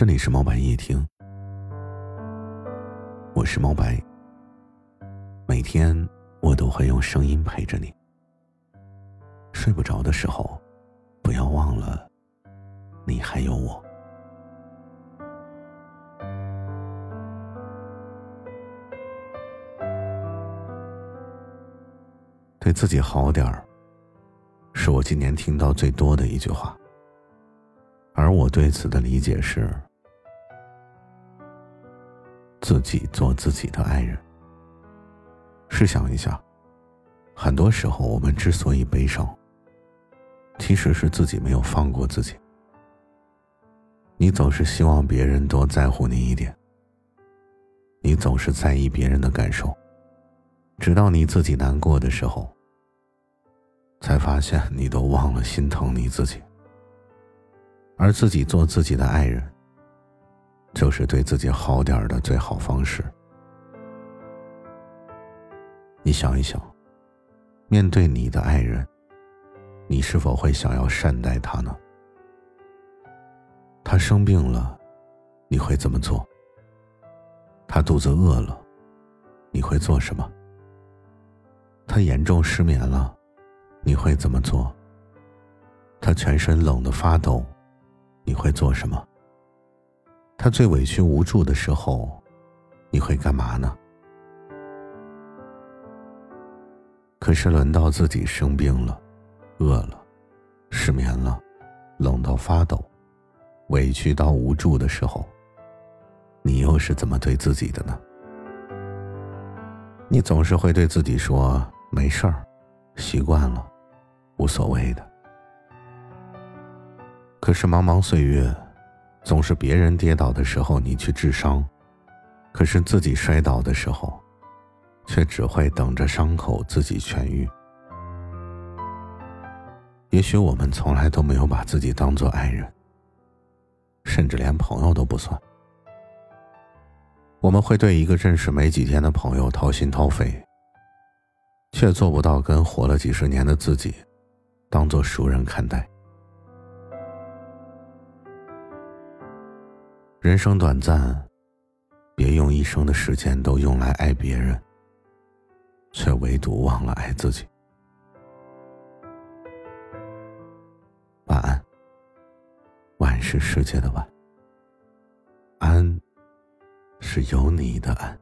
这里是猫白夜听，我是猫白。每天我都会用声音陪着你。睡不着的时候，不要忘了，你还有我。对自己好点儿，是我今年听到最多的一句话。而我对此的理解是。自己做自己的爱人。试想一下，很多时候我们之所以悲伤，其实是自己没有放过自己。你总是希望别人多在乎你一点，你总是在意别人的感受，直到你自己难过的时候，才发现你都忘了心疼你自己。而自己做自己的爱人。就是对自己好点儿的最好方式。你想一想，面对你的爱人，你是否会想要善待他呢？他生病了，你会怎么做？他肚子饿了，你会做什么？他严重失眠了，你会怎么做？他全身冷得发抖，你会做什么？他最委屈无助的时候，你会干嘛呢？可是轮到自己生病了、饿了、失眠了、冷到发抖、委屈到无助的时候，你又是怎么对自己的呢？你总是会对自己说：“没事儿，习惯了，无所谓的。”可是茫茫岁月。总是别人跌倒的时候你去治伤，可是自己摔倒的时候，却只会等着伤口自己痊愈。也许我们从来都没有把自己当做爱人，甚至连朋友都不算。我们会对一个认识没几天的朋友掏心掏肺，却做不到跟活了几十年的自己当做熟人看待。人生短暂，别用一生的时间都用来爱别人，却唯独忘了爱自己。晚安。晚是世界的晚，安是有你的安。